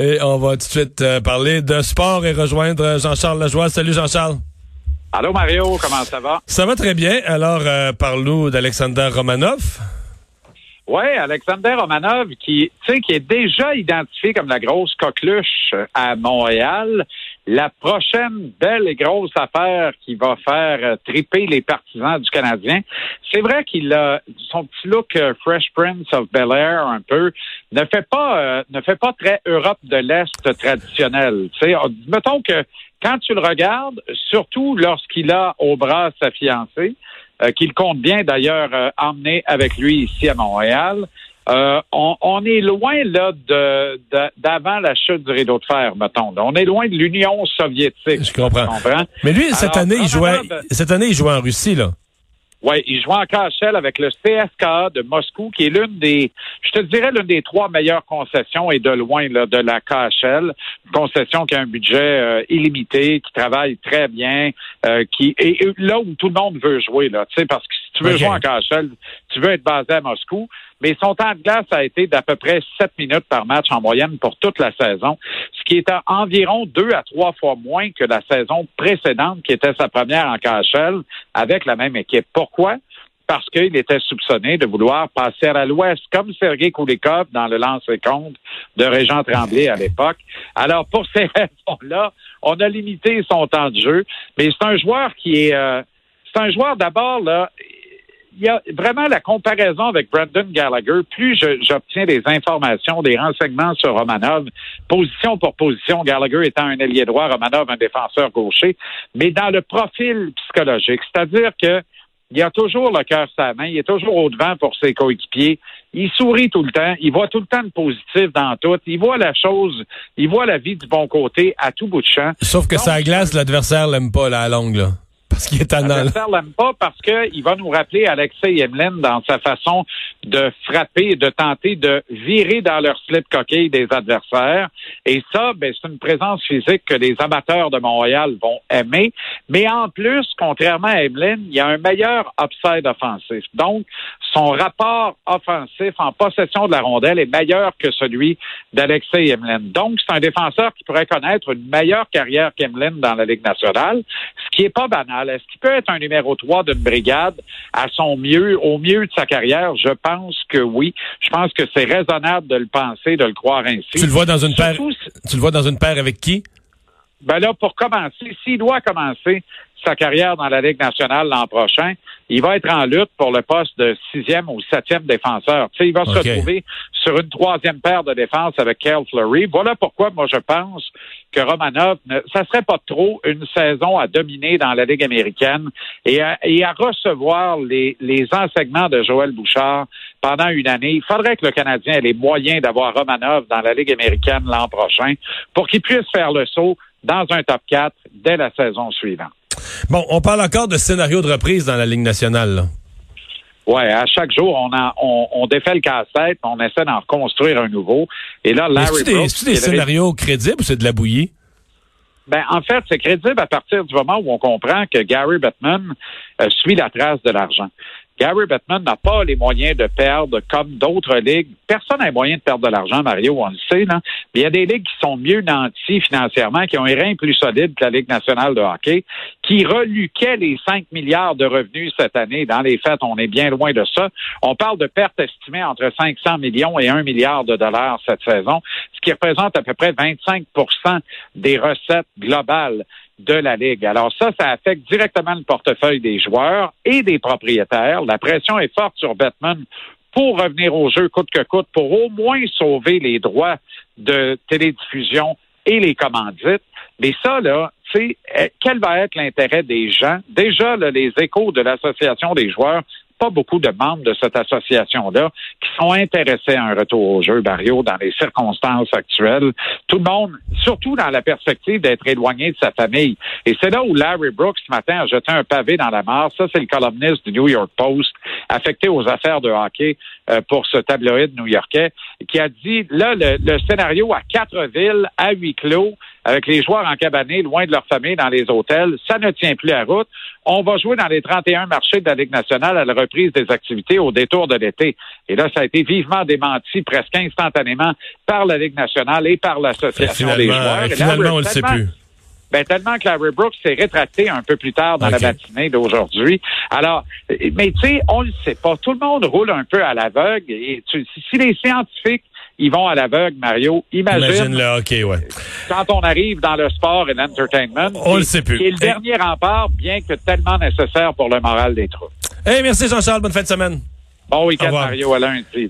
Et on va tout de suite euh, parler de sport et rejoindre Jean-Charles Lajoie. Salut Jean-Charles. Allô Mario, comment ça va? Ça va très bien. Alors, euh, parle-nous d'Alexander Romanov. Oui, Alexander Romanov, qui, qui est déjà identifié comme la grosse coqueluche à Montréal. La prochaine belle et grosse affaire qui va faire euh, triper les partisans du Canadien, c'est vrai qu'il a son petit look euh, Fresh Prince of Bel Air un peu ne fait pas euh, ne fait pas très Europe de l'Est traditionnel. sais, mettons que quand tu le regardes, surtout lorsqu'il a au bras sa fiancée, euh, qu'il compte bien d'ailleurs emmener avec lui ici à Montréal. Euh, on, est loin là de d'avant la chute du rideau de fer, mettons. On est loin de l'Union soviétique. Je comprends. Mais lui, cette année, il jouait, cette année, il jouait en Russie, là. Oui, il joue en KHL avec le CSKA de Moscou, qui est l'une des, je te dirais, l'une des trois meilleures concessions et de loin là, de la KHL. Une concession qui a un budget euh, illimité, qui travaille très bien, euh, qui et, là où tout le monde veut jouer là, parce que si tu veux jouer en KHL, tu veux être basé à Moscou mais son temps de glace a été d'à peu près 7 minutes par match en moyenne pour toute la saison, ce qui est à environ deux à trois fois moins que la saison précédente, qui était sa première en KHL, avec la même équipe. Pourquoi? parce qu'il était soupçonné de vouloir passer à l'ouest, comme Sergei Koulikov dans le lancer compte de Régent Tremblay à l'époque. Alors, pour ces raisons-là, on a limité son temps de jeu, mais c'est un joueur qui est... Euh, c'est un joueur d'abord, là, il y a vraiment la comparaison avec Brandon Gallagher. Plus j'obtiens des informations, des renseignements sur Romanov, position pour position, Gallagher étant un ailier droit, Romanov un défenseur gaucher, mais dans le profil psychologique, c'est-à-dire que il a toujours le cœur sa main, il est toujours au devant pour ses coéquipiers. Il sourit tout le temps, il voit tout le temps le positif dans tout, il voit la chose, il voit la vie du bon côté à tout bout de champ. Sauf que sa glace, l'adversaire l'aime pas là, à longue là. Parce qu'il est l'aime pas parce qu'il va nous rappeler Alexei Yemlin dans sa façon de frapper de tenter de virer dans leur slip coquille des adversaires. Et ça, ben, c'est une présence physique que les amateurs de Montréal vont aimer. Mais en plus, contrairement à Emeline, il y a un meilleur upside offensif. Donc, son rapport offensif en possession de la rondelle est meilleur que celui d'Alexei Yemlin. Donc, c'est un défenseur qui pourrait connaître une meilleure carrière qu'Emeline dans la Ligue nationale, ce qui est pas banal. Est-ce qu'il peut être un numéro 3 d'une brigade à son mieux, au mieux de sa carrière? Je pense que oui. Je pense que c'est raisonnable de le penser, de le croire ainsi. Tu le vois dans une paire, tu le vois dans une paire avec qui? Ben là, pour commencer, s'il doit commencer sa carrière dans la Ligue nationale l'an prochain, il va être en lutte pour le poste de sixième ou septième défenseur. Tu sais, il va se retrouver sur une troisième paire de défense avec Kel Fleury. Voilà pourquoi moi je pense que Romanov, ne, ça serait pas trop une saison à dominer dans la Ligue américaine et à, et à recevoir les, les enseignements de Joël Bouchard pendant une année. Il faudrait que le Canadien ait les moyens d'avoir Romanov dans la Ligue américaine l'an prochain pour qu'il puisse faire le saut dans un top 4 dès la saison suivante. Bon, on parle encore de scénario de reprise dans la Ligue nationale. Oui, à chaque jour, on, on, on défait le casse-tête, on essaie d'en reconstruire un nouveau. Et là, Larry Est-ce des, des scénarios crédibles ou c'est de la bouillie? Ben, en fait, c'est crédible à partir du moment où on comprend que Gary Bettman euh, suit la trace de l'argent. Gary Bettman n'a pas les moyens de perdre comme d'autres ligues. Personne n'a les moyens de perdre de l'argent, Mario, on le sait. Là. Mais il y a des ligues qui sont mieux nanties financièrement, qui ont un rein plus solide que la Ligue nationale de hockey, qui reluquaient les 5 milliards de revenus cette année. Dans les faits, on est bien loin de ça. On parle de pertes estimées entre 500 millions et 1 milliard de dollars cette saison, ce qui représente à peu près 25% des recettes globales de la Ligue. Alors ça, ça affecte directement le portefeuille des joueurs et des propriétaires. La pression est forte sur Batman pour revenir au jeu coûte que coûte, pour au moins sauver les droits de télédiffusion et les commandites. Mais ça, là, eh, quel va être l'intérêt des gens? Déjà, les échos de l'Association des joueurs pas beaucoup de membres de cette association-là qui sont intéressés à un retour au jeu, Barrio, dans les circonstances actuelles. Tout le monde, surtout dans la perspective d'être éloigné de sa famille. Et c'est là où Larry Brooks, ce matin, a jeté un pavé dans la mare. Ça, c'est le columniste du New York Post, affecté aux affaires de hockey euh, pour ce tabloïd new-yorkais, qui a dit, là, le, scénario à quatre villes, à huis clos, avec les joueurs en cabané, loin de leur famille, dans les hôtels. Ça ne tient plus à route. On va jouer dans les 31 marchés de la Ligue nationale à la reprise des activités au détour de l'été. Et là, ça a été vivement démenti presque instantanément par la Ligue nationale et par l'Association des joueurs. Et finalement, on le sait plus. Ben, tellement que Larry Brooks s'est rétracté un peu plus tard dans la matinée d'aujourd'hui. Alors, mais tu sais, on le sait pas. Tout le monde roule un peu à l'aveugle. Et si les scientifiques ils vont à l'aveugle, Mario. Imagine, Imagine le hockey, ouais. quand on arrive dans le sport et l'entertainment. On le sait plus. Est le dernier rempart, bien que tellement nécessaire pour le moral des troupes. Hey, merci Jean-Charles. Bonne fin de semaine. Bon week-end, Mario. À lundi.